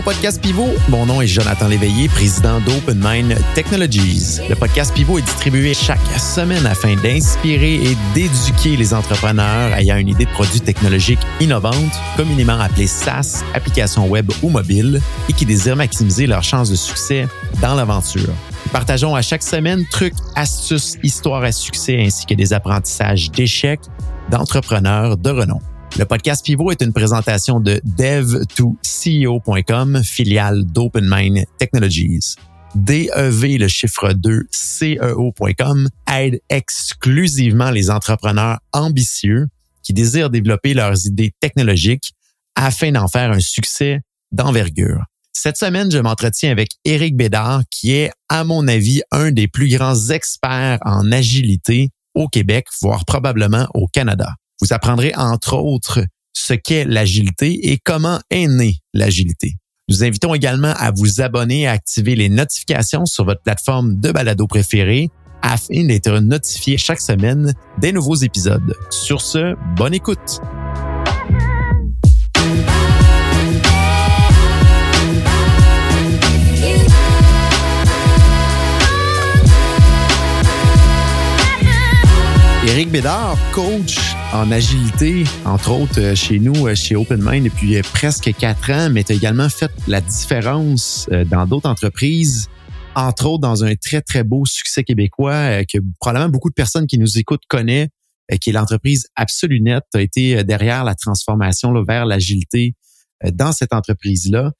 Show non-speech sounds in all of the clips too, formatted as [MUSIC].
au podcast Pivot. Mon nom est Jonathan Léveillé, président d'Open Mind Technologies. Le podcast Pivot est distribué chaque semaine afin d'inspirer et d'éduquer les entrepreneurs ayant une idée de produit technologique innovante, communément appelée SaaS, application web ou mobile, et qui désirent maximiser leurs chances de succès dans l'aventure. Partageons à chaque semaine trucs, astuces, histoires à succès ainsi que des apprentissages d'échecs d'entrepreneurs de renom. Le podcast Pivot est une présentation de dev2ceo.com, filiale d'OpenMind Technologies. DEV, le chiffre 2, CEO.com, aide exclusivement les entrepreneurs ambitieux qui désirent développer leurs idées technologiques afin d'en faire un succès d'envergure. Cette semaine, je m'entretiens avec Éric Bédard, qui est, à mon avis, un des plus grands experts en agilité au Québec, voire probablement au Canada. Vous apprendrez entre autres ce qu'est l'agilité et comment est née l'agilité. Nous invitons également à vous abonner et à activer les notifications sur votre plateforme de balado préférée afin d'être notifié chaque semaine des nouveaux épisodes. Sur ce, bonne écoute. Éric Bédard, coach en agilité, entre autres euh, chez nous, euh, chez OpenMind depuis euh, presque quatre ans, mais tu as également fait la différence dans d'autres entreprises, entre autres dans un très, très beau succès québécois que probablement beaucoup de personnes qui nous écoutent connaissent, qui est l'entreprise AbsoluNet. Tu as été derrière la transformation vers l'agilité dans cette entreprise-là.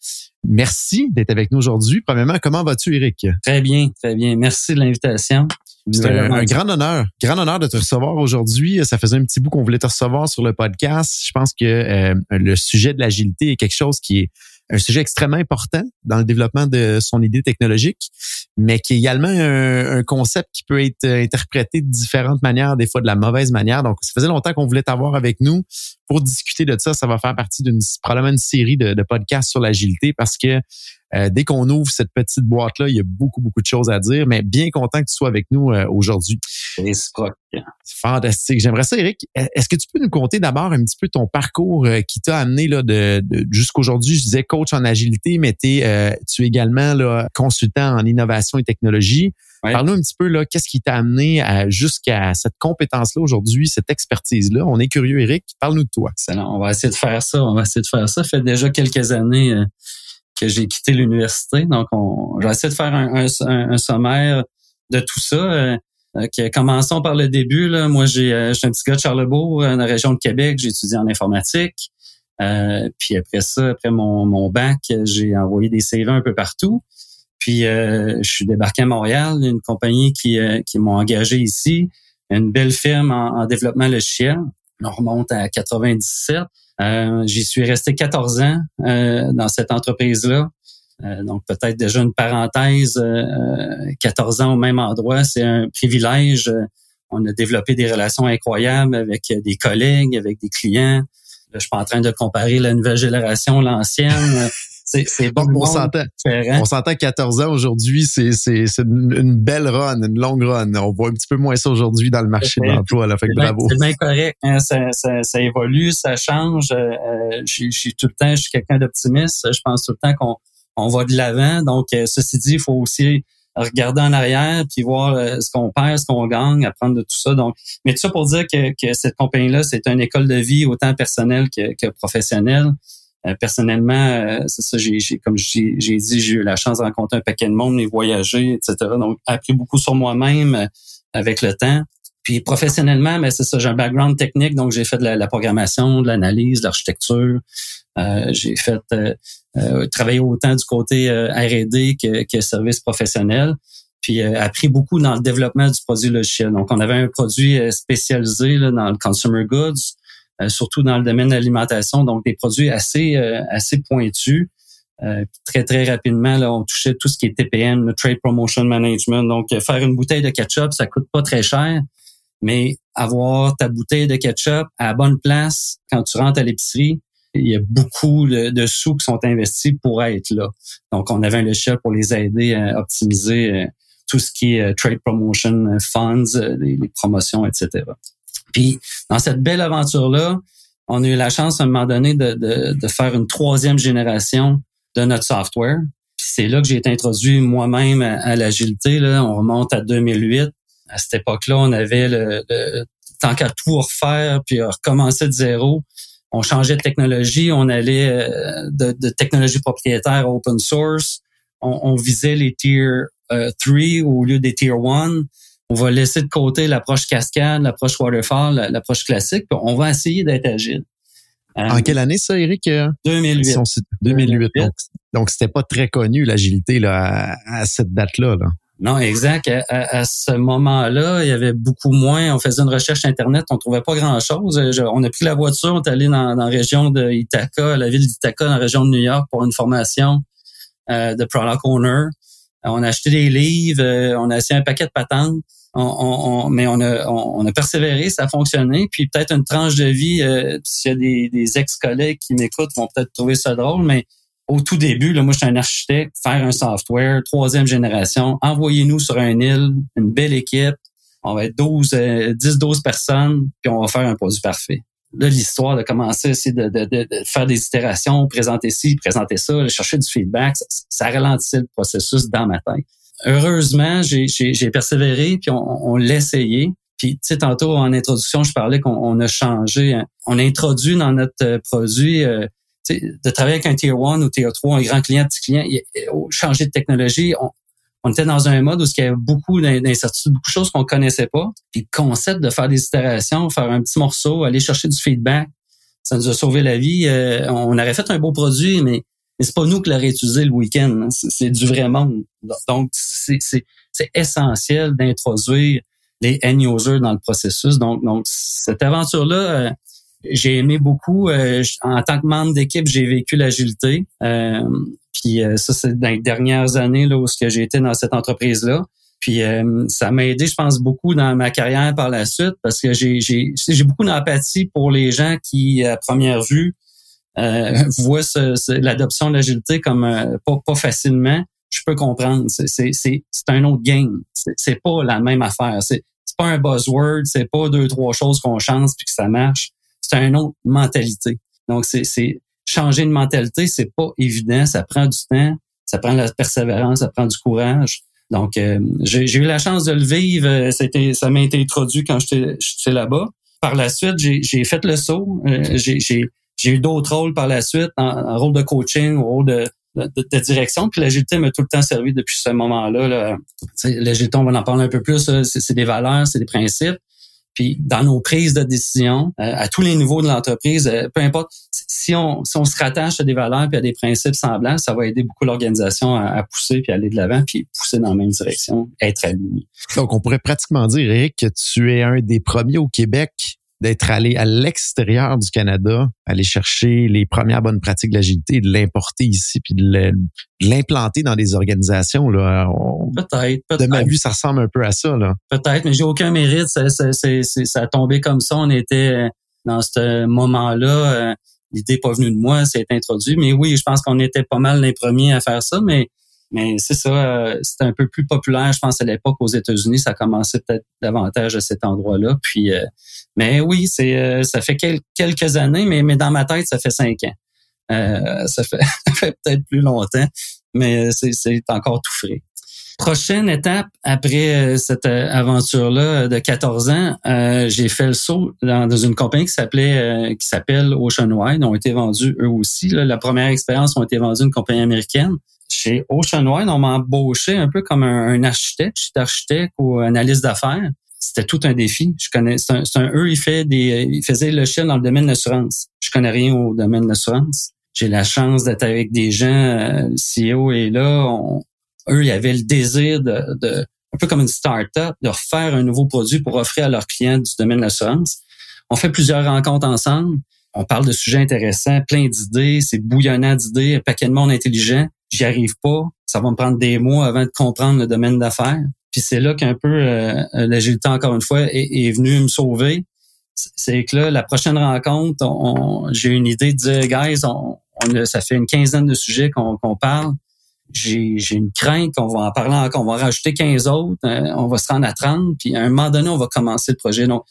Merci d'être avec nous aujourd'hui. Premièrement, comment vas-tu, Eric? Très bien, très bien. Merci de l'invitation. C'est un, grand honneur, grand honneur de te recevoir aujourd'hui. Ça faisait un petit bout qu'on voulait te recevoir sur le podcast. Je pense que euh, le sujet de l'agilité est quelque chose qui est un sujet extrêmement important dans le développement de son idée technologique, mais qui est également un, concept qui peut être interprété de différentes manières, des fois de la mauvaise manière. Donc, ça faisait longtemps qu'on voulait t'avoir avec nous pour discuter de ça. Ça va faire partie d'une probablement une série de, de podcasts sur l'agilité parce que euh, dès qu'on ouvre cette petite boîte-là, il y a beaucoup, beaucoup de choses à dire, mais bien content que tu sois avec nous euh, aujourd'hui. C'est fantastique. J'aimerais ça, Eric. Est-ce que tu peux nous conter d'abord un petit peu ton parcours euh, qui t'a amené là, de, de jusqu'aujourd'hui? Je disais coach en agilité, mais es, tu es également là, consultant en innovation et technologie. Parle-nous un petit peu, là, qu'est-ce qui t'a amené jusqu'à cette compétence-là aujourd'hui, cette expertise-là? On est curieux, Eric. Parle-nous de toi. Excellent. On va essayer de faire ça. On va essayer de faire ça. Ça fait déjà quelques années que j'ai quitté l'université. Donc, essayé de faire un, sommaire de tout ça. Euh, commençons par le début. Moi, j'ai, euh, un petit gars de Charlebourg, dans la région de Québec. J'ai étudié en informatique. Euh, puis après ça, après mon, bac, j'ai envoyé des CV un peu partout. Puis euh, je suis débarqué à Montréal, une compagnie qui, qui m'a engagé ici, une belle firme en, en développement logiciel. On remonte à 97. Euh, j'y suis resté 14 ans euh, dans cette entreprise-là. Euh, donc peut-être déjà une parenthèse, 14 ans au même endroit, c'est un privilège. On a développé des relations incroyables avec des collègues, avec des clients. je suis pas en train de comparer la nouvelle génération, l'ancienne. C'est bon. On s'entend. On s'entend 14 ans aujourd'hui, c'est une belle run, une longue run. On voit un petit peu moins ça aujourd'hui dans le marché de l'emploi. Fait que bravo. C'est bien correct. Hein. Ça, ça, ça, évolue, ça change. Euh, je, suis tout le temps, je suis quelqu'un d'optimiste. Je pense tout le temps qu'on on va de l'avant. Donc, euh, ceci dit, il faut aussi regarder en arrière puis voir euh, ce qu'on perd, ce qu'on gagne, apprendre de tout ça. Donc, mais tout ça pour dire que, que cette compagnie-là, c'est une école de vie autant personnelle que, que professionnelle. Euh, personnellement, euh, c'est ça, j'ai, comme j'ai, dit, j'ai eu la chance de rencontrer un paquet de monde, et voyager, etc. Donc, appris beaucoup sur moi-même euh, avec le temps. Puis professionnellement, mais c'est ça, j'ai un background technique, donc j'ai fait de la, programmation, de l'analyse, de l'architecture. j'ai fait travailler autant du côté R&D que, que service professionnel. Puis appris beaucoup dans le développement du produit logiciel. Donc, on avait un produit spécialisé dans le consumer goods. Euh, surtout dans le domaine de l'alimentation, donc des produits assez euh, assez pointus. Euh, très très rapidement, là, on touchait tout ce qui est TPM, le Trade Promotion Management. Donc, faire une bouteille de ketchup, ça coûte pas très cher, mais avoir ta bouteille de ketchup à la bonne place quand tu rentres à l'épicerie, il y a beaucoup de, sous qui sont investis pour être là. Donc, on avait un logiciel pour les aider à optimiser tout ce qui est trade promotion funds, les promotions, etc. Puis dans cette belle aventure-là, on a eu la chance à un moment donné de, de, faire une troisième génération de notre software. c'est là que j'ai été introduit moi-même à, l'agilité. Là. On remonte à 2008. À cette époque-là, on avait le, tant qu'à tout refaire puis recommencer de zéro. On changeait de technologie, on allait euh, de, de technologie propriétaire open source. On, visait les tier 3 euh, au lieu des tier 1 on va laisser de côté l'approche cascade, l'approche waterfall, l'approche classique, puis on va essayer d'être agile. en quelle année ça, Eric? 2008. 2008. Donc, c'était pas très connu l'agilité là à, cette date-là. Là. Non, exact. À, ce moment-là, il y avait beaucoup moins. On faisait une recherche internet, on trouvait pas grand-chose. On a pris la voiture, on est allé dans, la région de Ithaca, la ville d'Ithaca, dans la région de New York, pour une formation euh, de product owner. On a acheté des livres, euh, on a essayé un paquet de patentes on, mais on a, on, a persévéré, ça a fonctionné. Puis peut-être une tranche de vie, euh, s'il y a des, des ex-collègues qui m'écoutent, vont peut-être trouver ça drôle, mais au tout début, là, moi, je suis un architecte, faire un software, troisième génération, envoyez-nous sur un île, une belle équipe, on va être 12, 10, 12 personnes, puis on va faire un produit parfait. Là, l'histoire de commencer aussi de, de, de, faire des itérations, présenter ci, présenter ça, chercher du feedback, ça, ça ralentissait le processus dans ma tête heureusement, j'ai persévéré, puis on, on l'a essayé. Puis, tu sais, tantôt en introduction, je parlais qu'on a changé, hein. on a introduit dans notre euh, produit, euh, de travailler avec un Tier 1 ou Tier 3, un grand client, petit client, changer de technologie. On, on, était dans un mode où il y avait beaucoup d'incertitudes, beaucoup de choses qu'on connaissait pas. Puis le concept de faire des itérations, faire un petit morceau, aller chercher du feedback, ça nous a sauvé la vie. Euh, on aurait fait un beau produit, mais mais c'est pas nous qui l'aurait utilisé le week-end. Hein. C'est du vrai monde. Donc, c'est essentiel d'introduire les end users dans le processus. Donc, donc cette aventure-là, euh, j'ai aimé beaucoup. Euh, en tant que membre d'équipe, j'ai vécu l'agilité. Euh, puis ça, c'est dans les dernières années là, où j'ai été dans cette entreprise-là. Puis ça m'a aidé, je pense, beaucoup dans ma carrière par la suite parce que j'ai beaucoup d'empathie pour les gens qui, à première vue, euh, [LAUGHS] voit l'adoption de l'agilité comme euh, pas, pas facilement, je peux comprendre. C'est un autre game. C'est pas la même affaire. C'est pas un buzzword. C'est pas deux trois choses qu'on change puis que ça marche. C'est une autre mentalité. Donc c'est changer de mentalité, c'est pas évident. Ça prend du temps. Ça prend de la persévérance. Ça prend du courage. Donc, euh, j'ai eu la chance de le vivre. Euh, c'était, ça m'a été introduit quand j'étais là-bas. Par la suite, j'ai fait le saut. j'ai j'ai eu d'autres rôles par la suite, en, rôle de coaching, en rôle de, direction. Puis l'agilité m'a tout le temps servi depuis ce moment-là. Là. L'agilité, on va en parler un peu plus, c'est des valeurs, c'est des principes. Puis dans nos prises de décision, euh, à tous les niveaux de l'entreprise, euh, peu importe, si on, si on se rattache à des valeurs puis à des principes semblants, ça va aider beaucoup l'organisation à, pousser puis aller de l'avant puis pousser dans la même direction, être aligné. Donc on pourrait pratiquement dire, Eric, que tu es un des premiers au Québec d'être allé à l'extérieur du Canada, aller chercher les premières bonnes pratiques de l'agilité, de l'importer ici, puis de l'implanter dans des organisations. Là. Peut-être, peut De ma vue, ça ressemble un peu à ça. Là. Peut-être, mais j'ai aucun mérite. Ça, ça, ça, a tombé comme ça. On était euh, dans ce moment-là. Euh, l'idée n'est pas venue de moi, c'est introduit. Mais oui, je pense qu'on était pas mal les premiers à faire ça, mais mais c'est ça, euh, c'était un peu plus populaire, je pense, à l'époque aux États-Unis. Ça commençait peut-être davantage à cet endroit-là. Puis, euh, mais oui, c'est euh, ça fait quelques années, mais, mais dans ma tête, ça fait cinq ans. ça fait, [LAUGHS] fait peut-être plus longtemps, mais c'est encore tout frais. Prochaine étape après cette aventure-là de 14 ans, j'ai fait le saut dans, une compagnie qui s'appelait qui s'appelle Oceanwide. Ont été vendus eux aussi. La première expérience ont été vendus une compagnie américaine chez Oceanwide, on m'a embauché un peu comme un, architecte. J'étais architecte ou analyste d'affaires. C'était tout un défi. Je connais, c'est un, eux, ils fait des, le chien dans le domaine de l'assurance. Je connais rien au domaine de l'assurance. J'ai la chance d'être avec des gens. Euh, le CEO est là. eux, ils avaient le désir de, de, un peu comme une start-up, de refaire un nouveau produit pour offrir à leurs clients du domaine de l'assurance. On fait plusieurs rencontres ensemble. On parle de sujets intéressants, plein d'idées, c'est bouillonnant d'idées, un paquet de monde intelligent j'y arrive pas, ça va me prendre des mois avant de comprendre le domaine d'affaires. Puis c'est là qu'un peu euh, l'agilité, encore une fois, est, venu me sauver. C'est que là, la prochaine rencontre, j'ai une idée de dire, guys, on, ça fait une quinzaine de sujets qu'on parle. J'ai une crainte qu'on va en parler encore, on va rajouter 15 autres, euh, on va se rendre à 30, puis à un moment donné, on va commencer le projet. Donc,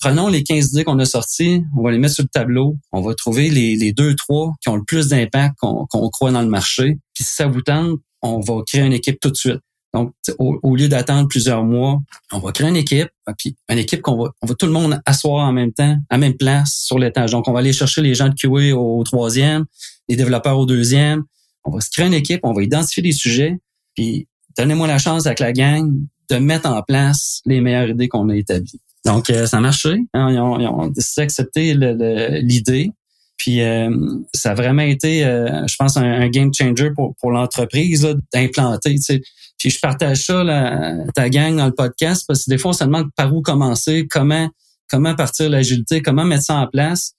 prenons les 15 idées qu'on a sorties, on va les mettre sur le tableau, on va trouver les, deux, trois qui ont le plus d'impact qu'on croit dans le marché. Puis si ça vous tente, on va créer une équipe tout de suite. Donc, au, lieu d'attendre plusieurs mois, on va créer une équipe, ah, puis une équipe qu'on va, on va tout le monde asseoir en même temps, à même place sur l'étage. Donc, on va aller chercher les gens de QA au, troisième, les développeurs au deuxième. On va se créer une équipe, on va identifier des sujets, puis donnez-moi la chance avec la gang de mettre en place les meilleures idées qu'on a établies. Donc, euh, ça a marché. Hein, ils, ont, décidé d'accepter l'idée. Puis euh, ça a vraiment été, euh, je pense, un, game changer pour, pour l'entreprise d'implanter. Puis je partage ça, là, ta gang, dans le podcast, parce que des fois, on se demande par où commencer, comment comment partir l'agilité, comment mettre ça en place.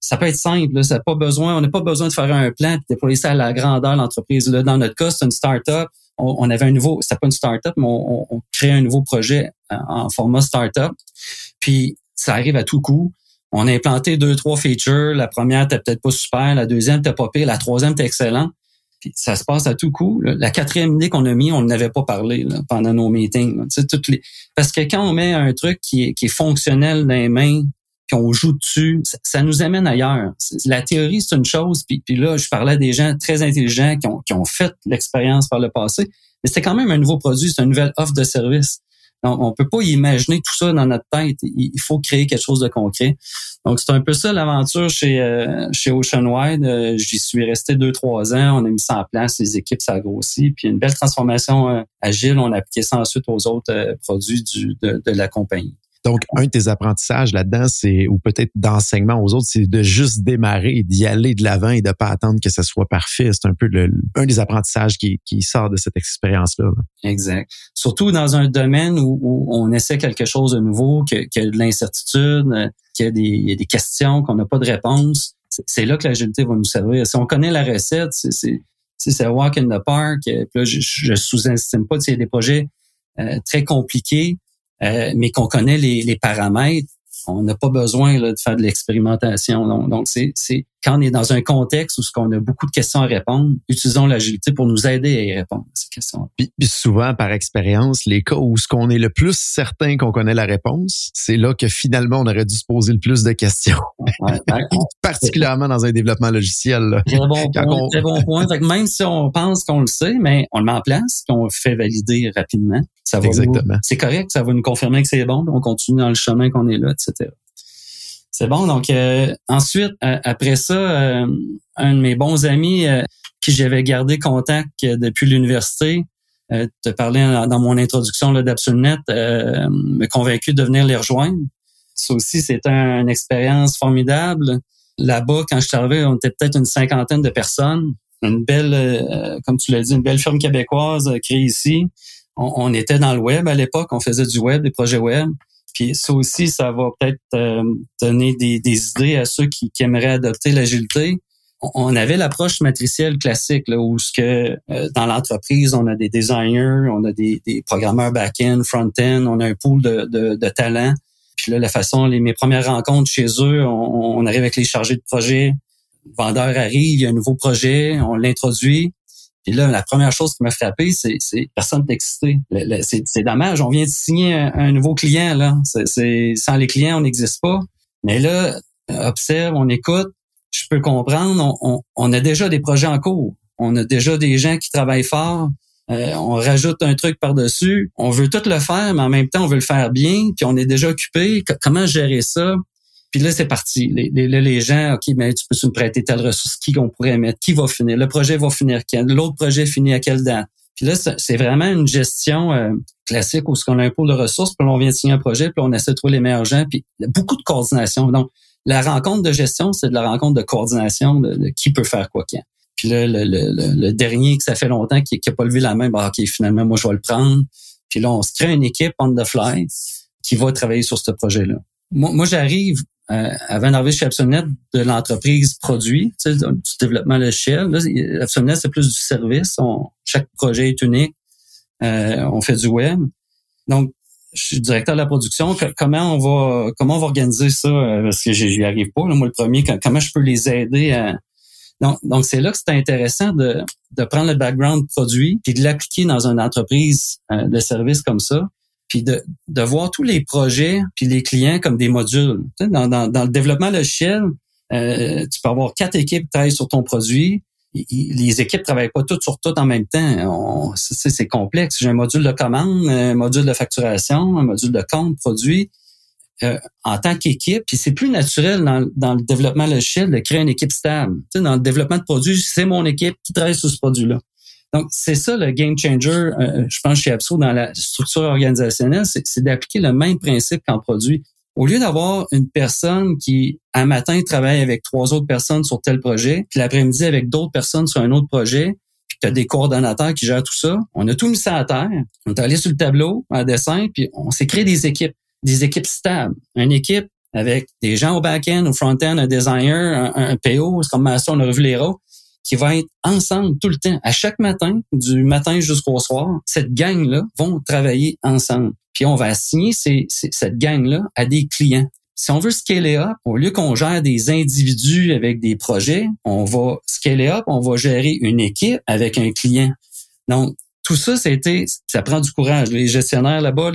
Ça peut être simple, ça pas besoin, on n'a pas besoin de faire un plan et déployer ça à la grandeur de l'entreprise. Dans notre cas, c'est une start-up. On, avait un nouveau, c'était pas une start-up, mais on, on, crée un nouveau projet en, en format start-up. Puis ça arrive à tout coup. On a implanté deux, trois features. La première t'es peut-être pas super, la deuxième t'es pas pire, la troisième t'es excellent. Puis ça se passe à tout coup. La quatrième idée qu'on a mis, on n'avait pas parlé pendant nos meetings. Toutes les... Parce que quand on met un truc qui est, qui est fonctionnel dans les mains, puis on joue dessus, ça, nous amène ailleurs. La théorie, c'est une chose, puis, là, je parlais à des gens très intelligents qui ont, qui ont fait l'expérience par le passé, mais c'était quand même un nouveau produit, c'est une nouvelle offre de service. Donc, on peut pas imaginer tout ça dans notre tête. Il faut créer quelque chose de concret. Donc, c'est un peu ça l'aventure chez euh, chez Oceanwide. Euh, j'y suis resté deux, trois ans. On a mis ça en place. Les équipes, ça a grossi. Puis une belle transformation euh, agile. On a appliqué ça ensuite aux autres produits du, de la compagnie. Donc, un de tes apprentissages là-dedans, c'est, ou peut-être d'enseignement aux autres, c'est de juste démarrer, d'y aller de l'avant et de pas attendre que ça soit parfait. C'est un peu le, un des apprentissages qui, qui sort de cette expérience-là. Exact. Surtout dans un domaine où, on essaie quelque chose de nouveau, qu'il y a de l'incertitude, qu'il y a des, questions, qu'on n'a pas de réponse. C'est là que l'agilité va nous servir. Si on connaît la recette, c'est c'est walk in the park. Puis là, je, je sous-estime pas. Il y a des projets euh, très compliqués euh, mais qu'on connaît les, les paramètres, on n'a pas besoin là, de faire de l'expérimentation. Donc, c'est, c'est quand on est dans un contexte où ce qu'on a beaucoup de questions à répondre, utilisons l'agilité pour nous aider à y répondre à ces questions. Puis, souvent, par expérience, les cas où ce qu'on est le plus certain qu'on connaît la réponse, c'est là que finalement on aurait dû se poser le plus de questions. Ouais, [LAUGHS] Particulièrement dans un développement logiciel. Très bon point. Très bon point. même si on pense qu'on le sait, mais on le met en place, puis on le fait valider rapidement. Ça va Exactement. C'est correct, ça va nous confirmer que c'est bon, on continue dans le chemin qu'on est là, etc. C'est bon. Donc euh, ensuite, euh, après ça, euh, un de mes bons amis qui j'avais gardé contact depuis l'université, te parlais dans mon introduction d'Absolnet, me convaincu de venir les rejoindre. Ça aussi, c'était une expérience formidable. Là-bas, quand je suis arrivé, on était peut-être une cinquantaine de personnes. Une belle, comme tu l'as dit, une belle firme québécoise créée ici. On était dans le web à l'époque, on faisait du web, des projets web. Puis ça aussi, ça va peut-être euh, donner des, idées à ceux qui, aimeraient adopter l'agilité. On avait l'approche matricielle classique, là, où ce que euh, dans l'entreprise, on a des designers, on a des, programmeurs back-end, front-end, on a un pool de, de, talents. Puis là, la façon, les, mes premières rencontres chez eux, on, arrive avec les chargés de projet. Le vendeur arrive, il y a un nouveau projet, on l'introduit. Et là, la première chose qui m'a frappé, c'est, c'est personne excité. C'est, dommage, on vient de signer un, nouveau client. là. Sans les clients, on n'existe pas. Mais là, observe, on écoute. Je peux comprendre. On, on, a déjà des projets en cours. On a déjà des gens qui travaillent fort. Euh, on rajoute un truc par-dessus. On veut tout le faire, mais en même temps, on veut le faire bien. Puis on est déjà occupé. comment gérer ça? Puis là, c'est parti. Les, les, les, gens, OK, mais tu peux me prêter telle ressource, qui qu'on pourrait mettre, qui va finir, le projet va finir quand, l'autre projet finit à quelle date? Puis là, c'est vraiment une gestion euh, classique où ce qu'on a un pool de ressources, puis on vient de signer un projet, puis on essaie de trouver les meilleurs gens, puis il y a beaucoup de coordination. Donc, la rencontre de gestion, c'est de la rencontre de coordination de, qui peut faire quoi quand. Puis là, le, le, le, dernier que ça fait longtemps qui n'a pas levé la main, bah, OK, finalement, moi, je vais le prendre. Puis là, on se crée une équipe on the fly qui va travailler sur ce projet-là. Moi j'arrive euh, avant d'arriver chez Absolnet, de l'entreprise produit, tu sais, du développement logiciel. Là, c'est plus du service. chaque projet est unique. Euh, on fait du web. Donc, je suis directeur de la production. comment on va comment on va organiser ça? Euh, parce que j'y arrive pas. moi, le premier, comment je peux les aider à. Donc, c'est là que c'est intéressant de, de prendre le background produit et de l'appliquer dans une entreprise de service comme ça puis de, de voir tous les projets puis les clients comme des modules. dans, dans, dans le développement logiciel, euh, tu peux avoir quatre équipes qui travaillent sur ton produit. Les équipes travaillent pas toutes sur tout en même temps. C'est complexe. J'ai un module de commande, un module de facturation, un module de compte produit. Euh, en tant qu'équipe, puis c'est plus naturel dans, dans, le développement logiciel de créer une équipe stable. Dans le développement de produit, c'est mon équipe qui travaille sur ce produit-là. Donc, c'est ça le game changer, euh, je pense, chez Abso dans la structure organisationnelle, c'est d'appliquer le même principe qu'en produit. Au lieu d'avoir une personne qui, un matin, travaille avec trois autres personnes sur tel projet, puis l'après-midi avec d'autres personnes sur un autre projet, puis tu as des coordonnateurs qui gèrent tout ça, on a tout mis ça à terre, on est allé sur le tableau, en dessin, puis on s'est créé des équipes, des équipes stables. Une équipe avec des gens au back-end, au front-end, un designer, un, PO, c'est comme Master, on a revu les rôles qui va être ensemble tout le temps. À chaque matin, du matin jusqu'au soir, cette gang-là vont travailler ensemble. Puis on va assigner cette gang-là à des clients. Si on veut scaler up, au lieu qu'on gère des individus avec des projets, on va scaler up, on va gérer une équipe avec un client. Donc, tout ça, c'était, ça prend du courage. Les gestionnaires là-bas,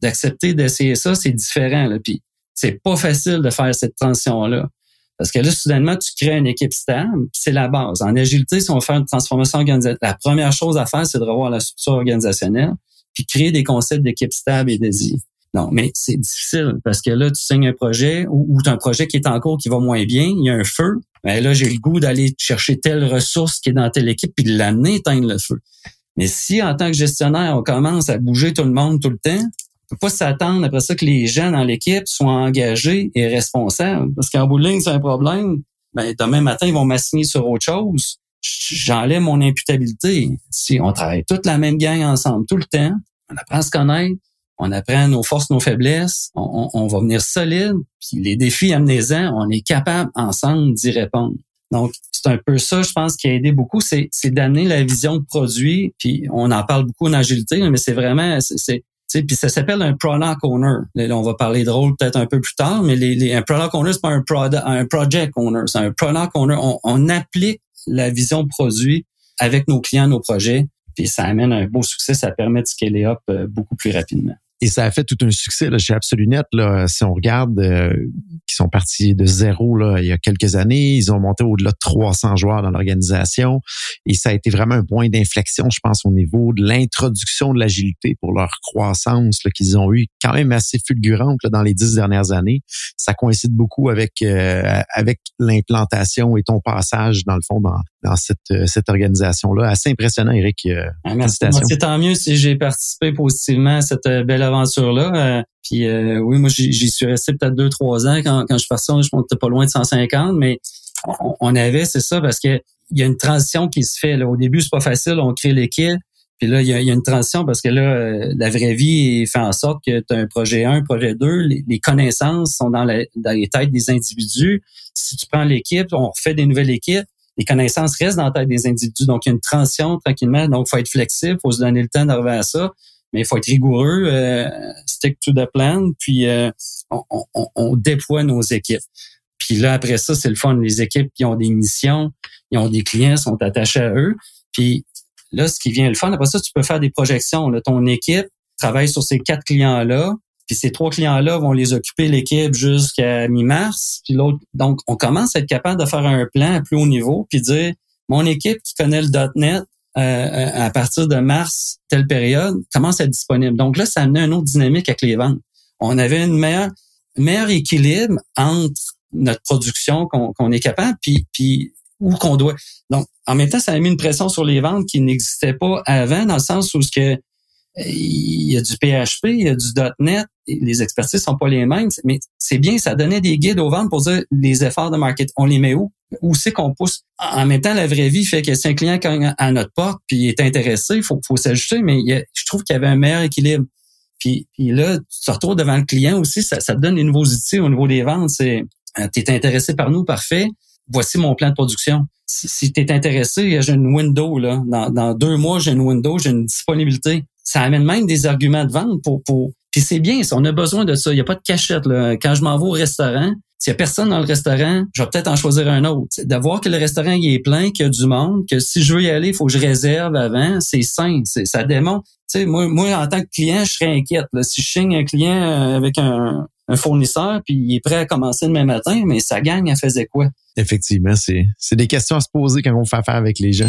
d'accepter d'essayer ça, c'est différent. Là. Puis, c'est pas facile de faire cette transition-là. Parce que là, soudainement, tu crées une équipe stable, c'est la base. En agilité, si on faire une transformation organisationnelle, la première chose à faire, c'est de revoir la structure organisationnelle, puis créer des concepts d'équipe stable et dédiée. Non, mais c'est difficile parce que là, tu signes un projet ou, tu as un projet qui est en cours qui va moins bien, il y a un feu. Mais là, j'ai le goût d'aller chercher telle ressource qui est dans telle équipe puis de l'amener éteindre le feu. Mais si en tant que gestionnaire, on commence à bouger tout le monde tout le temps, peut pas s'attendre après ça que les gens dans l'équipe soient engagés et responsables. Parce qu'en bout de ligne, c'est un problème. Ben, demain matin, ils vont m'assigner sur autre chose. J'enlève mon imputabilité. Si on travaille toute la même gang ensemble tout le temps, on apprend à se connaître, on apprend nos forces, nos faiblesses, on, va venir solide, puis les défis amenez-en, on est capable ensemble d'y répondre. Donc, c'est un peu ça, je pense, qui a aidé beaucoup, c'est d'amener la vision de produit, puis on en parle beaucoup en agilité, mais c'est vraiment, c'est puis ça s'appelle un product owner. Là, on va parler de rôle peut-être un peu plus tard, mais les, les, un product owner, c'est pas un, product, un project owner, c'est un product owner. On, on, applique la vision produit avec nos clients, nos projets, puis ça amène un beau succès, ça permet de scaler up euh, beaucoup plus rapidement. Et ça a fait tout un succès là, chez Absolunet. Là, si on regarde, euh, qui sont partis de zéro là, il y a quelques années, ils ont monté au-delà de 300 joueurs dans l'organisation. Et ça a été vraiment un point d'inflexion, je pense, au niveau de l'introduction de l'agilité pour leur croissance qu'ils ont eu quand même assez fulgurante là, dans les dix dernières années. Ça coïncide beaucoup avec euh, avec l'implantation et ton passage, dans le fond, dans, dans cette, euh, cette organisation-là. Assez impressionnant, Eric. Ah, merci. C'est tant mieux si j'ai participé positivement à cette belle aventure-là. Euh, puis euh, oui, moi j'y suis resté peut-être deux, trois ans quand, quand je parti, je montais pas loin de 150, mais on, avait, c'est ça, parce que il y a une transition qui se fait. Là. Au début, c'est pas facile, on crée l'équipe. Puis là, il y, a, une transition parce que là, euh, la vraie vie fait en sorte que tu as un projet 1, un projet 2, les, connaissances sont dans, les têtes des individus. Si tu prends l'équipe, on refait des nouvelles équipes, les connaissances restent dans la tête des individus. Donc, il y a une transition tranquillement. Donc, il faut être flexible, faut se donner le temps d'arriver à ça mais il faut être rigoureux, euh, stick to the plan, puis euh, on, on, on, déploie nos équipes. Puis là, après ça, c'est le fun. Les équipes qui ont des missions, ils ont des clients, sont attachés à eux. Puis là, ce qui vient le fun, après ça, tu peux faire des projections. Là, ton équipe travaille sur ces quatre clients-là, puis ces trois clients-là vont les occuper l'équipe jusqu'à mi-mars. Puis l'autre, donc on commence à être capable de faire un plan à plus haut niveau, puis dire mon équipe qui connaît le .NET, euh, à partir de mars, telle période, commence à être disponible. Donc là, ça amenait une autre dynamique avec les ventes. On avait une meilleure, meilleur équilibre entre notre production qu'on est capable, puis, puis où qu'on doit. Donc, en même temps, ça a mis une pression sur les ventes qui n'existait pas avant, dans le sens où ce que il y a du PHP, il y a du .NET, les expertises sont pas les mêmes, mais c'est bien, ça donnait des guides aux ventes pour dire les efforts de marketing, on les met où? Où c'est qu'on pousse? En même temps, la vraie vie fait que si un client cogne à notre porte puis il est intéressé, il faut, faut s'ajuster, mais je trouve qu'il y avait un meilleur équilibre. Puis, là, tu te retrouves devant le client aussi, ça, ça te donne des nouveaux outils au niveau des ventes. C'est euh, tu es intéressé par nous, parfait. Voici mon plan de production. Si, si tu es intéressé, j'ai une window. Là. Dans, dans deux mois, j'ai une window, j'ai une disponibilité ça amène même des arguments de vente pour, pour... puis c'est bien, on a besoin de ça. Il n'y a pas de cachette. Là. Quand je m'en vais au restaurant, S'il y a personne dans le restaurant, je vais peut-être en choisir un autre. De voir que le restaurant il est plein, qu'il y a du monde, que si je veux y aller, il faut que je réserve avant, c'est sain. Ça démontre. moi, moi, en tant que client, je serais inquiète. Si je signe un client euh, avec un, fournisseur, puis il est prêt à commencer demain matin, mais sa gagne, elle faisait quoi? Effectivement, c'est des questions à se poser quand on fait affaire avec les gens.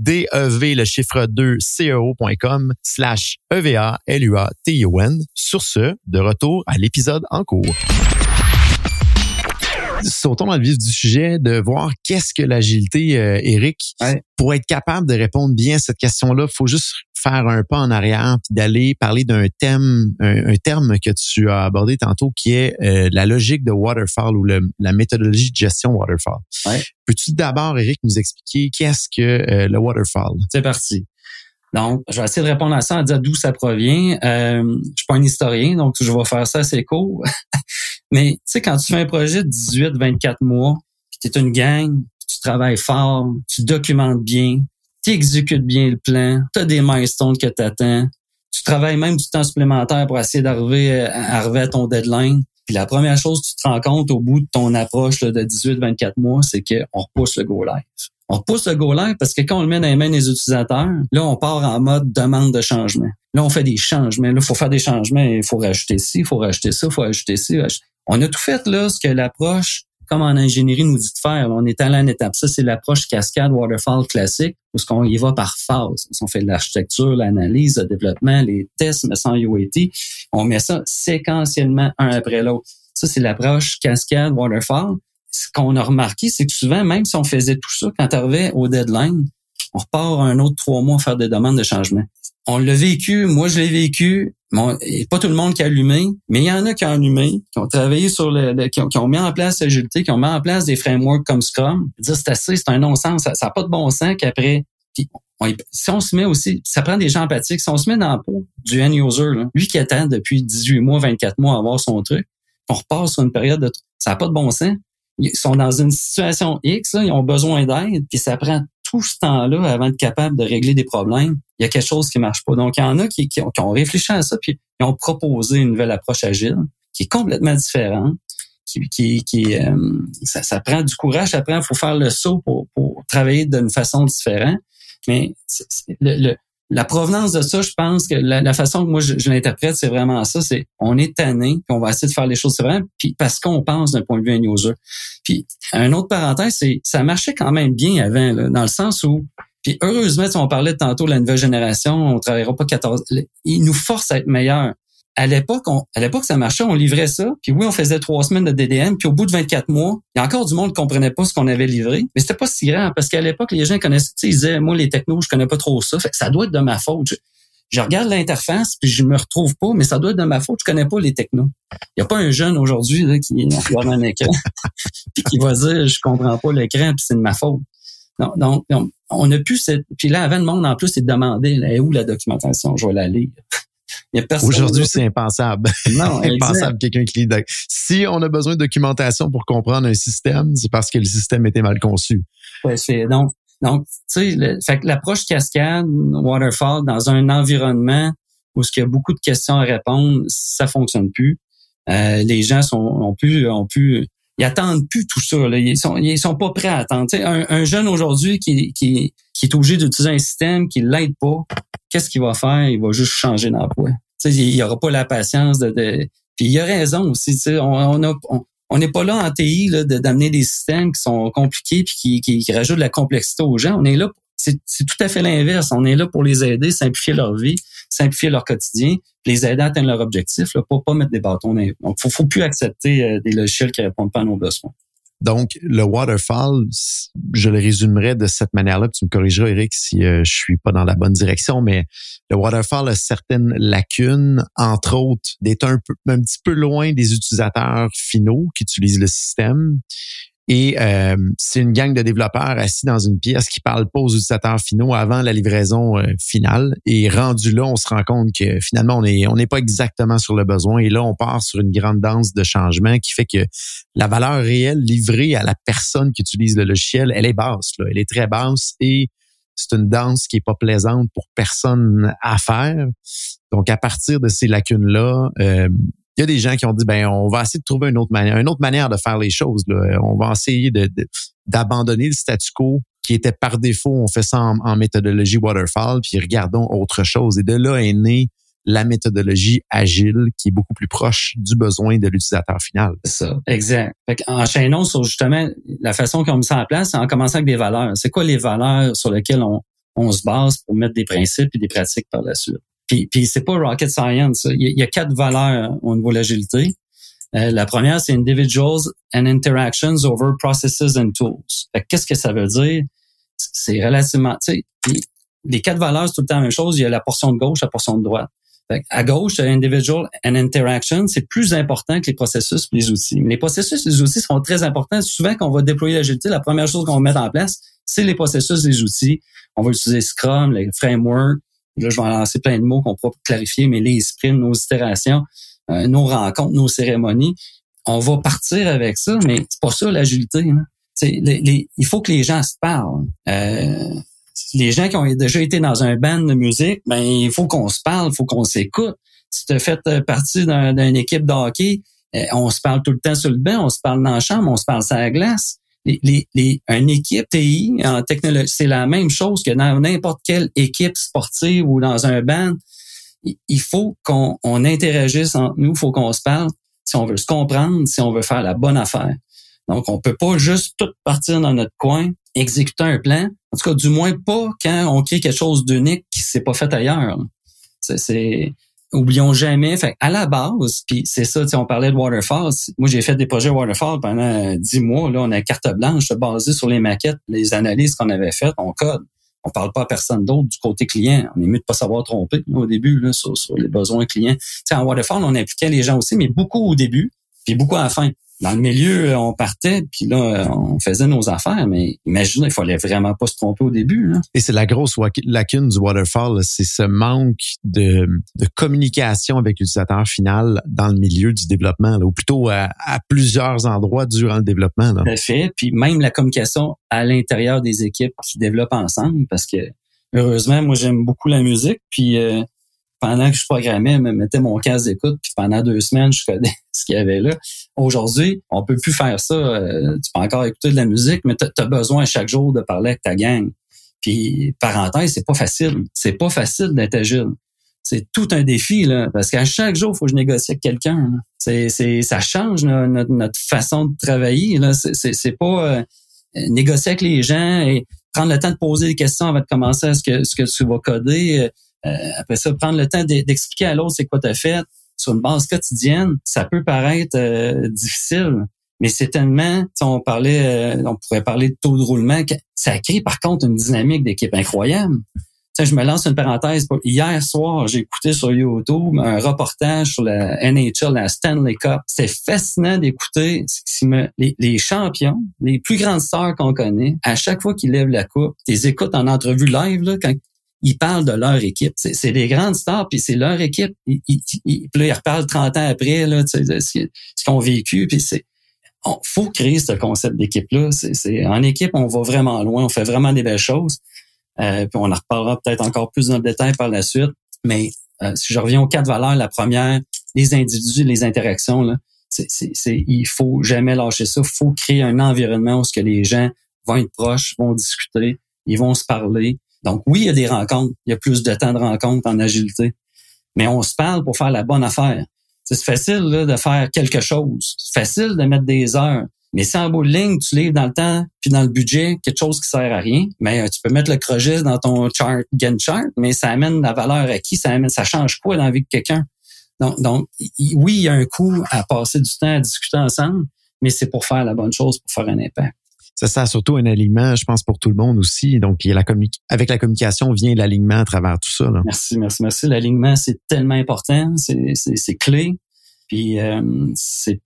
DEV, le chiffre 2, CEO.com slash EVA, LUA, T-I-O-N. Sur ce, de retour à l'épisode en cours. Sautons dans le vif du sujet de voir qu'est-ce que l'agilité, euh, Eric. Pour être capable de répondre bien à cette question-là, il faut juste faire un pas en arrière puis d'aller parler d'un thème, un, terme que tu as abordé tantôt qui est euh, la logique de waterfall ou la méthodologie de gestion waterfall. Peux-tu d'abord, Eric, nous expliquer qu'est-ce que euh, le waterfall? C'est parti. Donc, je vais essayer de répondre à ça en disant d'où ça provient. Euh, je suis pas un historien, donc je vais faire ça assez court. [LAUGHS] Mais tu sais, quand tu fais un projet de 18-24 mois, tu es une gang, tu travailles fort, tu documentes bien, tu exécutes bien le plan, tu as des milestones que tu attends, tu travailles même du temps supplémentaire pour essayer d'arriver à, arriver à ton deadline. Puis la première chose que tu te rends compte au bout de ton approche de 18-24 mois, c'est qu'on repousse le go live. On repousse le go live parce que quand on le met dans les mains des utilisateurs, là, on part en mode demande de changement. Là, on fait des changements. Là, il faut faire des changements. Il faut rajouter ci, il faut rajouter ça, il faut rajouter ci. On a tout fait là, ce que l'approche comme en ingénierie nous dit de faire. On est allé en étape. Ça, c'est l'approche cascade waterfall classique, où ce qu'on y va par phase. On fait l'architecture, l'analyse, le développement, les tests, mais sans UAT. On met ça séquentiellement un après l'autre. Ça, c'est l'approche cascade waterfall. Ce qu'on a remarqué, c'est que souvent, même si on faisait tout ça, quand tu arrivais au deadline, on repart un autre trois mois à faire des demandes de changement on l'a vécu, moi je l'ai vécu. Bon, pas tout le monde qui a allumé, mais il y en a qui ont allumé, qui ont travaillé sur le, qui, ont, mis en place l'agilité, qui ont mis en place des frameworks comme Scrum. Dire c'est assez, c'est un non-sens, ça n'a pas de bon sens qu'après. si on se met aussi, ça prend des gens empathiques. Si on se met dans la peau du end user, lui qui attend depuis 18 mois, 24 mois à avoir son truc, on repart sur une période de ça n'a pas de bon sens. Ils sont dans une situation X, ils ont besoin d'aide, puis ça prend tout ce temps-là avant d'être capable de régler des problèmes, il y a quelque chose qui marche pas. Donc, il y en a qui, qui, ont, réfléchi à ça, puis ils ont proposé une nouvelle approche agile qui est complètement différente, qui, qui, qui euh, ça, ça, prend du courage, ça prend, il faut faire le saut pour, pour travailler d'une façon différente. Mais le, la provenance de ça, je pense que la, façon que moi je, l'interprète, c'est vraiment ça, c'est on est tanné, puis on va essayer de faire les choses différemment, puis parce qu'on pense d'un point de vue un user. Puis un autre parenthèse, c'est ça marchait quand même bien avant, dans le sens où puis heureusement, on parlait tantôt de la nouvelle génération, on travaillera pas 14. Ils nous forcent à être meilleurs à l'époque, à l'époque, ça marchait, on livrait ça, puis oui, on faisait trois semaines de DDM, puis au bout de 24 mois, il y a encore du monde qui comprenait pas ce qu'on avait livré, mais c'était pas si grand, parce qu'à l'époque, les gens connaissaient, ils disaient, moi, les technos, je connais pas trop ça, fait que ça doit être de ma faute. Je, regarde l'interface, puis je me retrouve pas, mais ça doit être de ma faute, je connais pas les technos. Il y a pas un jeune aujourd'hui qui devant un écran, [LAUGHS] puis qui va dire, je comprends pas l'écran, puis c'est de ma faute. Donc, on a pu cette, puis là, avant le monde, en plus, c'est de demander, où la documentation? Je vais la lire. Aujourd'hui, c'est impensable. Non, [LAUGHS] impensable quelqu'un qui lit. Si on a besoin de documentation pour comprendre un système, c'est parce que le système était mal conçu. Ouais, c'est donc donc tu sais, l'approche cascade, waterfall dans un environnement où il y a beaucoup de questions à répondre, ça fonctionne plus. Euh, les gens sont ont pu ont pu ils attendent plus tout ça. Là. Ils sont ils sont pas prêts à attendre. Un, un, jeune aujourd'hui qui, qui qui est obligé d'utiliser un système qui l'aide pas, qu'est-ce qu'il va faire? Il va juste changer d'emploi. Il n'y aura pas la patience de, de... Puis il a raison aussi. On on on n'est pas là en TI là, d'amener des systèmes qui sont compliqués puis qui, qui, qui, rajoutent de la complexité aux gens. On est là, c'est tout à fait l'inverse. On est là pour les aider, simplifier leur vie, simplifier leur quotidien, les aider à atteindre leur objectif, là, pas, pas mettre des bâtons. Donc, faut, faut plus accepter euh, des logiciels qui répondent pas à nos besoins. Donc, le waterfall, je le résumerai de cette manière-là. Tu me corrigeras, Eric, si euh, je suis pas dans la bonne direction, mais le waterfall a certaines lacunes, entre autres, d'être un, un petit peu loin des utilisateurs finaux qui utilisent le système Et euh, c'est une gang de développeurs assis dans une pièce qui parlent pas aux utilisateurs finaux avant la livraison euh, finale. Et rendu là, on se rend compte que finalement, on est on n'est pas exactement sur le besoin. Et là, on part sur une grande danse de changement qui fait que la valeur réelle livrée à la personne qui utilise le logiciel, elle est basse. Là. Elle est très basse et c'est une danse qui est pas plaisante pour personne à faire. Donc, à partir de ces lacunes-là, euh, il y a des gens qui ont dit, ben, on va essayer de trouver une autre manière, une autre manière de faire les choses. Là. On va essayer de, d'abandonner le statu quo qui était par défaut, on fait ça en, méthodologie waterfall, puis regardons autre chose. Et de là est née la méthodologie agile qui est beaucoup plus proche du besoin de l'utilisateur final. C'est ça, exact. Fait enchaînons sur justement la façon qu'on met ça en place, en commençant avec des valeurs. C'est quoi les valeurs sur lesquelles on, on se base pour mettre des principes et des pratiques par la suite? Puis, puis c'est pas rocket science. Il y, a, quatre valeurs au niveau de l'agilité. Euh, la première, c'est individuals and interactions over processes and tools. Qu'est-ce que ça veut dire? C'est relativement, tu sais, les quatre valeurs, c'est tout le temps la même chose. Il y a la portion de gauche, la portion de droite. à gauche, individual and interaction, c'est plus important que les processus et les outils. les processus et les outils sont très importants. Souvent, quand on va déployer l'agilité, la première chose qu'on va mettre en place, c'est les processus et les outils. On va utiliser Scrum, les frameworks, Là, je vais en lancer plein de mots qu'on pourra clarifier, mais les sprints, nos itérations, euh, nos rencontres, nos cérémonies, on va partir avec ça, mais c'est pas ça l'agilité. Hein. il faut que les gens se parlent. Euh, les gens qui ont déjà été dans un band de musique, ben il faut qu'on se parle, il faut qu'on s'écoute. Si tu as fait euh, partie d'une équipe de hockey, on se parle tout le temps sur le banc, on se parle dans la chambre, on se parle sur la glace les, une équipe TI en technologie, c'est la même chose que dans n'importe quelle équipe sportive ou dans un band. Il faut qu'on on interagisse entre nous, il faut qu'on se parle si on veut se comprendre, si on veut faire la bonne affaire. Donc, on peut pas juste tout partir dans notre coin, exécuter un plan. En tout cas, du moins pas quand on crée quelque chose d'unique qui s'est pas fait ailleurs. C'est oublions jamais. Fait à la base, puis c'est ça, on parlait de waterfall. Moi, j'ai fait des projets waterfall pendant dix mois. Là, on a carte blanche basée sur les maquettes, les analyses qu'on avait faites, on code. On parle pas à personne d'autre du côté client. On est mieux de pas savoir tromper au début là, sur, les besoins clients. T'sais, en waterfall, on impliquait les gens aussi, mais beaucoup au début, puis beaucoup à la fin dans le milieu, on partait, puis là, on faisait nos affaires, mais imaginez, il fallait vraiment pas se tromper au début. Là. Et c'est la grosse lacune du waterfall, c'est ce manque de, de communication avec l'utilisateur final dans le milieu du développement, ou plutôt à, plusieurs endroits durant le développement. Là. Tout à fait, puis même la communication à l'intérieur des équipes qui développent ensemble, parce que heureusement, moi j'aime beaucoup la musique, puis euh, pendant que je programmais, je me mettais mon casque d'écoute, puis pendant deux semaines, je connais [LAUGHS] ce qu'il y avait là. Aujourd'hui, on peut plus faire ça. Euh, tu peux encore écouter de la musique, mais tu as besoin chaque jour de parler avec ta gang. Puis, parenthèse, c'est pas facile. C'est pas facile d'être agile. C'est tout un défi, là, parce qu'à chaque jour, il faut que je négocie avec quelqu'un. C'est, ça change notre, notre, façon de travailler. C'est, pas euh, négocier avec les gens et prendre le temps de poser des questions avant de commencer à ce que, ce que tu vas coder. Euh, après ça, prendre le temps d'expliquer à l'autre c'est quoi tu as fait sur une base quotidienne, ça peut paraître euh, difficile, mais c'est tellement, on parlait, euh, on pourrait parler de taux de roulement, ça crée par contre une dynamique d'équipe incroyable. je me lance une parenthèse. Hier soir, j'ai écouté sur YouTube un reportage sur la NHL, la Stanley Cup. C'est fascinant d'écouter les, les, champions, les plus grandes stars qu'on connaît. À chaque fois qu'ils lèvent la coupe, tu écoutes en entrevue live là, quand ils parlent de leur équipe. C'est des grandes stars, puis c'est leur équipe. Puis là, ils reparlent 30 ans après là, ce qu'ils ont vécu. Puis c'est on faut créer ce concept d'équipe-là. C'est En équipe, on va vraiment loin, on fait vraiment des belles choses. Euh, puis on en reparlera peut-être encore plus dans le détail par la suite. Mais euh, si je reviens aux quatre valeurs, la première, les individus, les interactions, là, c'est, c'est, il faut jamais lâcher ça. Il faut créer un environnement où ce que les gens vont être proches, vont discuter, ils vont se parler, donc oui, il y a des rencontres, il y a plus de temps de rencontres en agilité, mais on se parle pour faire la bonne affaire. C'est facile de faire quelque chose, c'est facile de mettre des heures, mais si en bout de ligne, tu livres dans le temps puis dans le budget quelque chose qui sert à rien, mais euh, tu peux mettre le crochet dans ton chart, Gantt chart, mais ça amène la valeur à qui, ça amène, ça change quoi dans la vie de quelqu'un? Donc, donc, oui, il y a un coût à passer du temps à discuter ensemble, mais c'est pour faire la bonne chose, pour faire un impact ça sert surtout un alignement, je pense, pour tout le monde aussi. Donc, avec la communication vient l'alignement à travers tout ça. Merci, merci, merci. L'alignement, c'est tellement important, c'est clé. Puis euh, c'est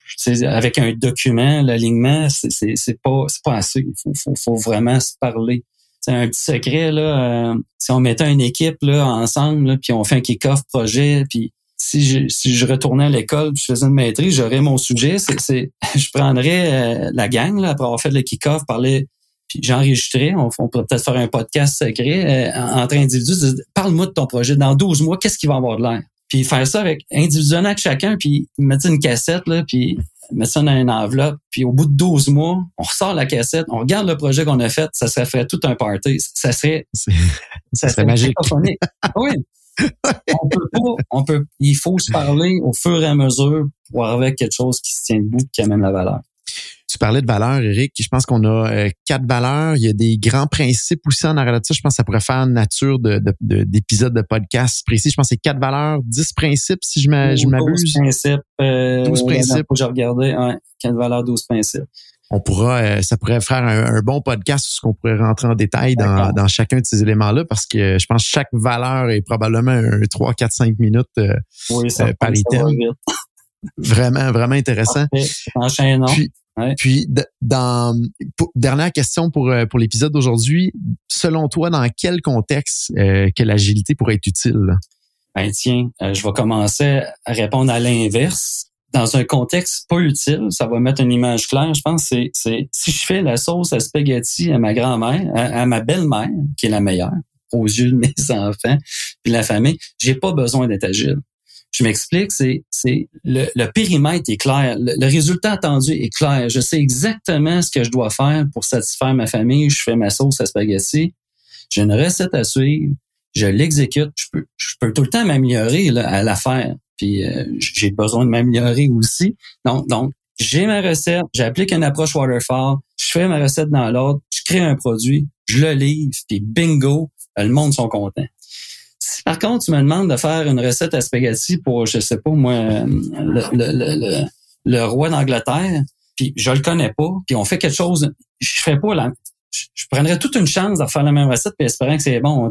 avec un document, l'alignement, c'est pas pas assez. Il faut, faut, faut vraiment se parler. C'est un petit secret là. Euh, si on mettait une équipe là ensemble, puis on fait un kick-off projet, puis si je, si je retournais à l'école, je faisais une maîtrise, j'aurais mon sujet. C'est, [LAUGHS] je prendrais euh, la gang là, après avoir fait le kick-off, parler, puis j'enregistrais. On, on pourrait peut-être faire un podcast secret euh, entre individus. Parle-moi de ton projet. Dans 12 mois, qu'est-ce qui va avoir de l'air? Puis faire ça avec individuellement avec chacun, puis mettre une cassette, là, puis mettre ça dans une enveloppe. Puis au bout de 12 mois, on ressort la cassette, on regarde le projet qu'on a fait, ça serait fait tout un party. Ça serait... ça serait magique. oui. On peut pas, on peut, il faut se parler au fur et à mesure pour avoir quelque chose qui se tient debout, qui amène la valeur. Tu parlais de valeurs, Eric. Je pense qu'on a euh, quatre valeurs. Il y a des grands principes aussi en arrière de ça. Je pense que ça pourrait faire nature de, d'épisodes de, podcast précis. Je pense que c'est quatre valeurs, dix principes, si je m'abuse. Douze principes. Euh, douze principes. J'ai regardé. Ouais, quatre valeurs, douze principes on pourra, euh, ça pourrait faire un, bon podcast où on pourrait rentrer en détail dans, chacun de ces éléments-là parce que je pense que chaque valeur est probablement un 3, 4, 5 minutes par item. Vraiment, vraiment intéressant. Enchaînons. Puis, dans dernière question pour euh, pour l'épisode d'aujourd'hui, selon toi, dans quel contexte euh, que l'agilité pourrait être utile? Ben tiens, euh, je vais commencer à répondre à l'inverse. Dans un contexte pas utile, ça va mettre une image claire. Je pense c'est si je fais la sauce à spaghetti à ma grand-mère, à, ma belle-mère qui est la meilleure aux yeux de mes [LAUGHS] enfants puis la famille, j'ai pas besoin d'être agile. Je m'explique, c'est c'est le, le, périmètre est clair, le, résultat attendu est clair. Je sais exactement ce que je dois faire pour satisfaire ma famille. Je fais ma sauce à spaghetti. J'ai une recette à suivre. Je l'exécute. Je peux, je peux tout le temps m'améliorer à la faire. Puis euh, j'ai besoin de m'améliorer aussi. Donc, donc j'ai ma recette, j'applique une approche waterfall, je fais ma recette dans l'ordre, je crée un produit, je le livre, puis bingo, le monde sont contents. Si par contre, tu me demandes de faire une recette à spaghetti pour, je sais pas moi, le, le, le, roi d'Angleterre, puis je le connais pas, puis on fait quelque chose, je fais pas la, je, prendrais toute une chance de faire la même recette puis espérant que c'est bon.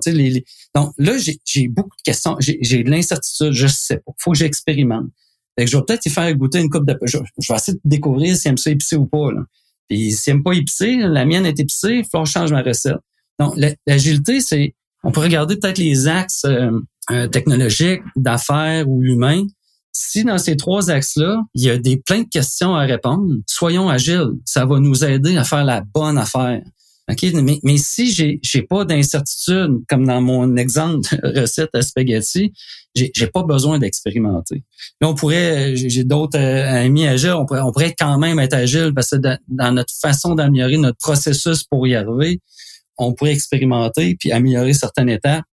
Donc là, j'ai beaucoup de questions, j'ai de l'incertitude, je sais pas. Faut que j'expérimente. Fait que je vais peut-être y faire goûter une coupe de... Je, je, vais essayer de découvrir si aime ça épicé ou pas. Là. Puis s'il aime pas épicé, la mienne est épicée, il faut que je change ma recette. Donc, l'agilité, c'est on peut regarder peut-être les axes euh, euh, technologiques, d'affaires ou humains. Si dans ces trois axes-là, il y a des plein de questions à répondre, soyons agiles. Ça va nous aider à faire la bonne affaire. Okay? Mais, mais si j'ai j'ai pas d'incertitude, comme dans mon exemple de recette à spaghetti, j'ai j'ai pas besoin d'expérimenter. Là, on pourrait, j'ai d'autres euh, amis agiles, on pourrait, on pourrait quand même être agile parce que dans notre façon d'améliorer notre processus pour y arriver, on pourrait expérimenter puis améliorer certaines étapes.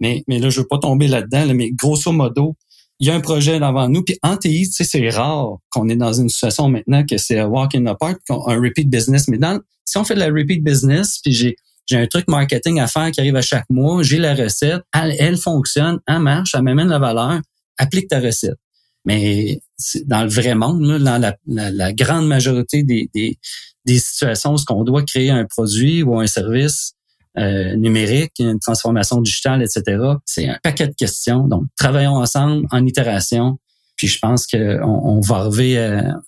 Mais, mais là, je veux pas tomber là-dedans, mais grosso modo, il y a un projet devant nous. Puis en TI, c'est rare qu'on est dans une situation maintenant que c'est walk in the park, un repeat business. Mais dans, si on fait de la repeat business, puis j'ai j'ai un truc marketing à faire qui arrive à chaque mois, j'ai la recette, elle, fonctionne, elle marche, elle m'amène la valeur, applique ta recette. Mais dans le vrai monde, là, dans la, la, grande majorité des, des, des situations où on doit créer un produit ou un service euh, numérique, une transformation digitale, etc. C'est un paquet de questions. Donc, travaillons ensemble en itération. Puis je pense qu'on on va arriver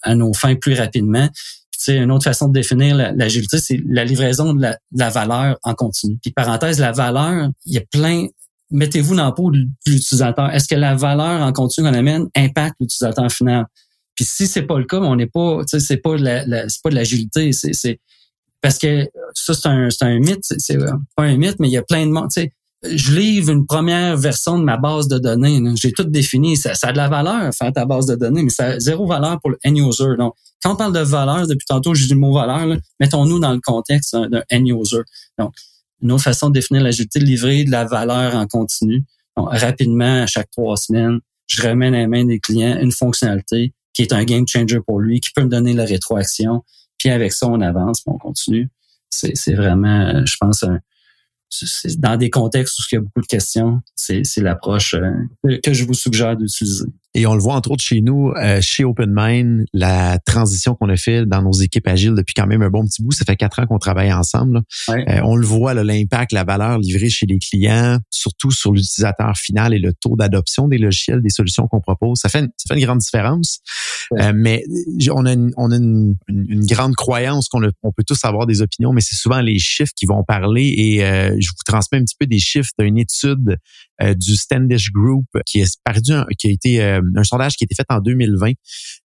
à, nos fins plus rapidement. Puis, tu sais, une autre façon de définir l'agilité, c'est la livraison de la, valeur en continu. Puis parenthèse, la valeur, il y a plein. Mettez-vous dans la peau de l'utilisateur. Est-ce que la valeur en continu qu'on amène impacte l'utilisateur final? Puis si c'est pas le cas, on n'est pas, c'est pas la, c'est pas de l'agilité, c'est parce que ça c'est un, un mythe, c'est, pas un mythe, mais il y a plein de monde, tu sais. Je livre une première version de ma base de données. J'ai tout défini. Ça, ça, a de la valeur faire ta base de données, mais ça a zéro valeur pour le end user. Donc, quand on parle de valeur, depuis tantôt, j'ai dit le mot valeur, mettons-nous dans le contexte d'un end user. Donc, une autre façon de définir l'agilité, livrer de la valeur en continu. Donc, rapidement, à chaque trois semaines, je remets à la main des clients une fonctionnalité qui est un game changer pour lui, qui peut me donner la rétroaction. Puis avec ça, on avance, puis on continue. C'est vraiment, je pense, dans des contextes où il y a beaucoup de questions, c'est l'approche euh, que je vous suggère d'utiliser. Et on le voit entre autres chez nous, euh, chez OpenMind, la transition qu'on a fait dans nos équipes agiles depuis quand même un bon petit bout. Ça fait quatre ans qu'on travaille ensemble. Euh, on le voit, l'impact, la valeur livrée chez les clients, surtout sur l'utilisateur final et le taux d'adoption des logiciels, des solutions qu'on propose. Ça fait, une, ça fait une grande différence. Euh, mais on a, une, on a une, une, grande croyance qu'on on peut tous avoir des opinions, mais c'est souvent les chiffres qui vont parler. Et je vous transmets un petit peu des chiffres d'une étude du Standish Group qui est perdu, qui a été un sondage qui a été fait en 2020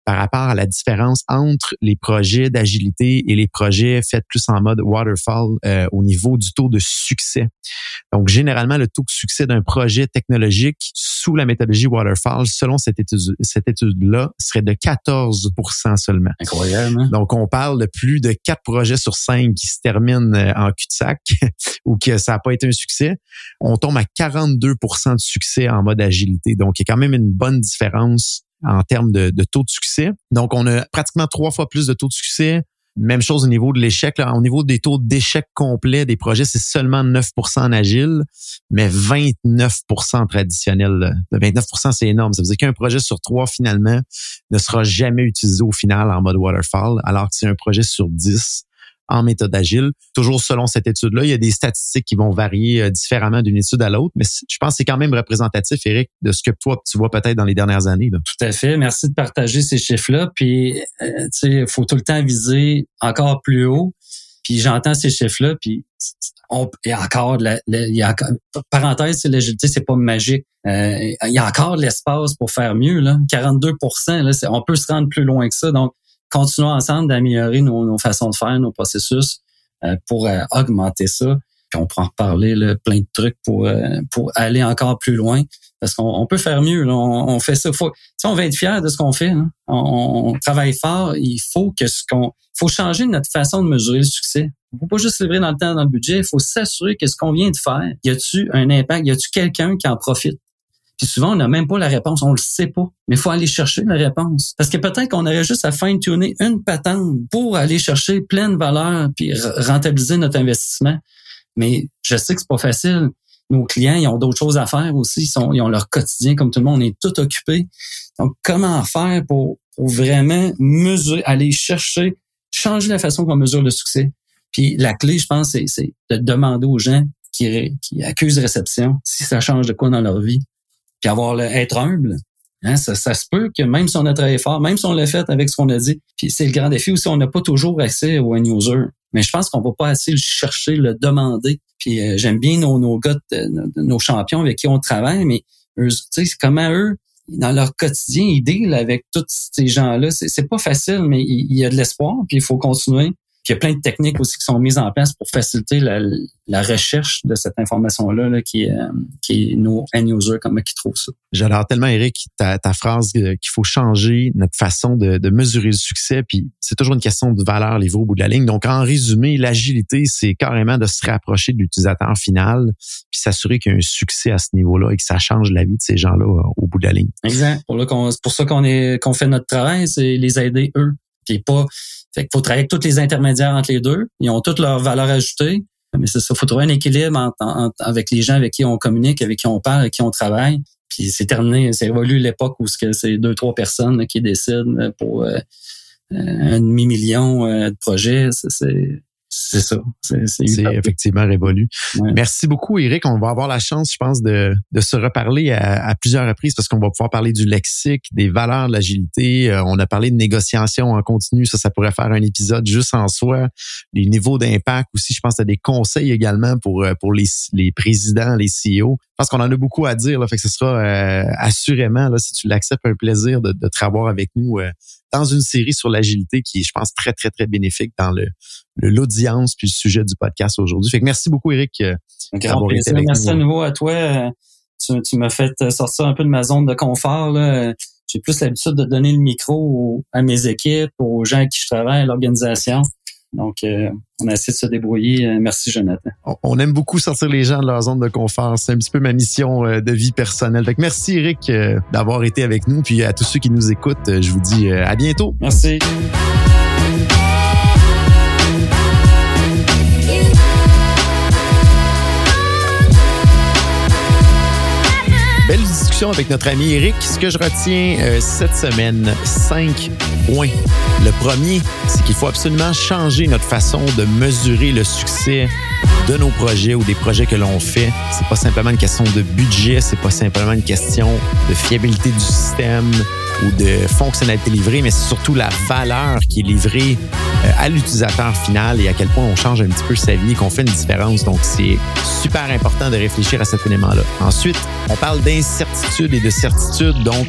par rapport à la différence entre les projets d'agilité et les projets faits plus en mode waterfall euh, au niveau du taux de succès. Donc, généralement, le taux de succès d'un projet technologique sous la méthodologie waterfall, selon cette étude, cette étude-là, serait de 14% seulement. Incroyable. Hein? Donc, on parle de plus de 4 projets sur 5 qui se terminent euh, en cul-de-sac [LAUGHS] ou que ça n'a pas été un succès. On tombe à 42% de succès en mode agilité. Donc, il y a quand même une bonne différence en termes de, taux de succès. Donc, on a pratiquement trois fois plus de taux de succès. Même chose au niveau de l'échec. Au niveau des taux d'échec complet des projets, c'est seulement 9% en agile, mais 29% traditionnel. 29% c'est énorme. Ça veut dire qu'un projet sur trois, finalement, ne sera jamais utilisé au final en mode waterfall, alors que c'est un projet sur 10 en méthode agile. Toujours selon cette étude-là, il y a des statistiques qui vont varier euh, différemment d'une étude à l'autre, mais je pense que c'est quand même représentatif, Eric, de ce que toi, tu vois peut-être dans les dernières années. Tout à fait. Merci de partager ces chiffres-là. Puis, euh, tu sais, il faut tout le temps viser encore plus haut. Puis j'entends ces chiffres-là, puis on, il y a encore de la, il y a, parenthèse, c'est l'agilité, c'est pas magique. Euh, il y a encore de l'espace pour faire mieux. Là. 42 là, on peut se rendre plus loin que ça. Donc, continuons ensemble d'améliorer nos, façons de faire, nos processus euh, pour euh, augmenter ça. Puis on pourra en reparler là, plein de trucs pour euh, pour aller encore plus loin parce qu'on peut faire mieux. On, fait ça. Faut, on va être fier de ce qu'on fait. Hein. On, travaille fort. Il faut que ce qu'on faut changer notre façon de mesurer le succès. Il faut pas juste livrer dans le temps, dans le budget. Il faut s'assurer que ce qu'on vient de faire, y a-tu un impact, y a-tu quelqu'un qui en profite? Puis souvent, on n'a même pas la réponse, on le sait pas. Mais il faut aller chercher la réponse. Parce que peut-être qu'on aurait juste à fine-tuner une patente pour aller chercher pleine valeur puis rentabiliser notre investissement. Mais je sais que c'est pas facile. Nos clients, ils ont d'autres choses à faire aussi. Ils, sont, ils ont leur quotidien comme tout le monde. On est tout occupé. Donc, comment faire pour, vraiment mesurer, aller chercher, changer la façon qu'on mesure le succès? Puis la clé, je pense, c'est de demander aux gens qui, qui accusent réception si ça change de quoi dans leur vie puis avoir le, être humble. Hein, ça, ça, se peut que même si on a travaillé fort, même si on l'a fait avec ce qu'on a dit, puis c'est le grand défi aussi, on n'a pas toujours accès au end user. Mais je pense qu'on va pas assez le chercher, le demander. Puis euh, j'aime bien nos, nos gars, nos champions avec qui on travaille, mais eux, tu sais, comment eux, dans leur quotidien, ils deal avec tous ces gens-là. C'est pas facile, mais il, il y a de l'espoir, puis il faut continuer. Puis il y a plein de techniques aussi qui sont mises en place pour faciliter la, la recherche de cette information-là là, qui, est, euh, qui est nos end-users, comment qui trouvent ça. J'adore tellement, Eric, ta, ta phrase qu'il faut changer notre façon de, de mesurer le succès. Puis c'est toujours une question de valeur livrée au bout de la ligne. Donc, en résumé, l'agilité, c'est carrément de se rapprocher de l'utilisateur final puis s'assurer qu'il y a un succès à ce niveau-là et que ça change la vie de ces gens-là euh, au bout de la ligne. Exact. Pour, là, pour ça qu'on qu'on fait notre travail, c'est les aider eux. Puis pas fait qu'il faut travailler avec tous les intermédiaires entre les deux. Ils ont toutes leurs valeurs ajoutées. Mais c'est ça, faut trouver un équilibre avec les gens avec qui on communique, avec qui on parle, avec qui on travaille. Puis c'est terminé, c'est évolué l'époque où c'est deux, trois personnes qui décident pour euh, un demi-million euh, de projets. C'est c'est ça. C'est effectivement révolu. Merci beaucoup, Eric. On va avoir la chance, je pense, de, de se reparler à, plusieurs reprises parce qu'on va pouvoir parler du lexique, des valeurs de l'agilité. Euh, on a parlé de négociation en continu. Ça, ça pourrait faire un épisode juste en soi. Les niveaux d'impact aussi. Je pense à des conseils également pour, euh, pour les, les présidents, les CEO. Je pense qu'on en a beaucoup à dire. Là, fait que ce sera euh, assurément, là, si tu l'acceptes, un plaisir de, de te avec nous dans une série sur l'agilité qui est, je pense, très, très, très bénéfique dans le l'audience puis le sujet du podcast aujourd'hui. Fait que merci beaucoup, Eric. Euh, grand plaisir. Merci à nouveau à toi. Tu, tu m'as fait sortir un peu de ma zone de confort. J'ai plus l'habitude de donner le micro à mes équipes, aux gens avec qui je travaille, à l'organisation. Donc, euh, on a essayé de se débrouiller. Euh, merci, Jonathan. On aime beaucoup sortir les gens de leur zone de confort. C'est un petit peu ma mission de vie personnelle. Fait merci, Eric, d'avoir été avec nous. Puis à tous ceux qui nous écoutent, je vous dis à bientôt. Merci. Avec notre ami Eric. Ce que je retiens euh, cette semaine, cinq points. Le premier, c'est qu'il faut absolument changer notre façon de mesurer le succès de nos projets ou des projets que l'on fait. C'est pas simplement une question de budget, c'est pas simplement une question de fiabilité du système ou de fonctionnalité livrée, mais c'est surtout la valeur qui est livrée euh, à l'utilisateur final et à quel point on change un petit peu sa vie qu'on fait une différence. Donc, c'est super important de réfléchir à cet élément-là. Ensuite, on parle d'incertitude et de certitude. Donc,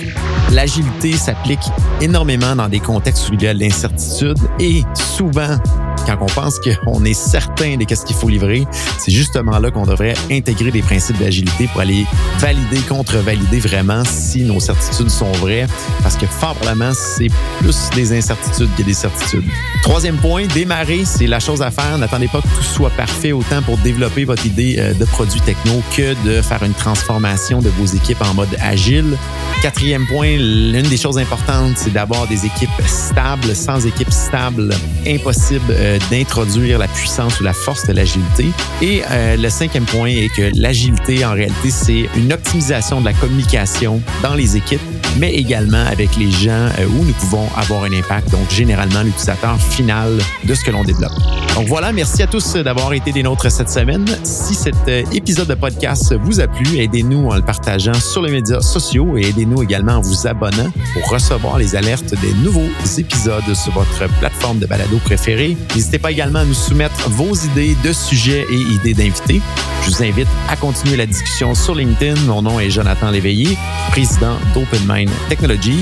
l'agilité s'applique énormément dans des contextes où il y a de l'incertitude et souvent quand on pense qu'on est certain de ce qu'il faut livrer, c'est justement là qu'on devrait intégrer des principes d'agilité pour aller valider, contre-valider vraiment si nos certitudes sont vraies, parce que fort probablement, c'est plus des incertitudes que des certitudes. Troisième point, démarrer, c'est la chose à faire. N'attendez pas que tout soit parfait autant pour développer votre idée euh, de produit techno que de faire une transformation de vos équipes en mode agile. Quatrième point, l'une des choses importantes, c'est d'avoir des équipes stables. Sans équipe stable, impossible euh, d'introduire la puissance ou la force de l'agilité. Et euh, le cinquième point est que l'agilité, en réalité, c'est une optimisation de la communication dans les équipes, mais également avec les gens euh, où nous pouvons avoir un impact, donc généralement l'utilisateur final de ce que l'on développe. Donc voilà, merci à tous d'avoir été des nôtres cette semaine. Si cet euh, épisode de podcast vous a plu, aidez-nous en le partageant sur les médias sociaux et aidez-nous également en vous abonnant pour recevoir les alertes des nouveaux épisodes sur votre plateforme de balado préférée. N'hésitez pas également à nous soumettre vos idées de sujets et idées d'invités. Je vous invite à continuer la discussion sur LinkedIn. Mon nom est Jonathan Léveillé, président d'Open Mind Technologies.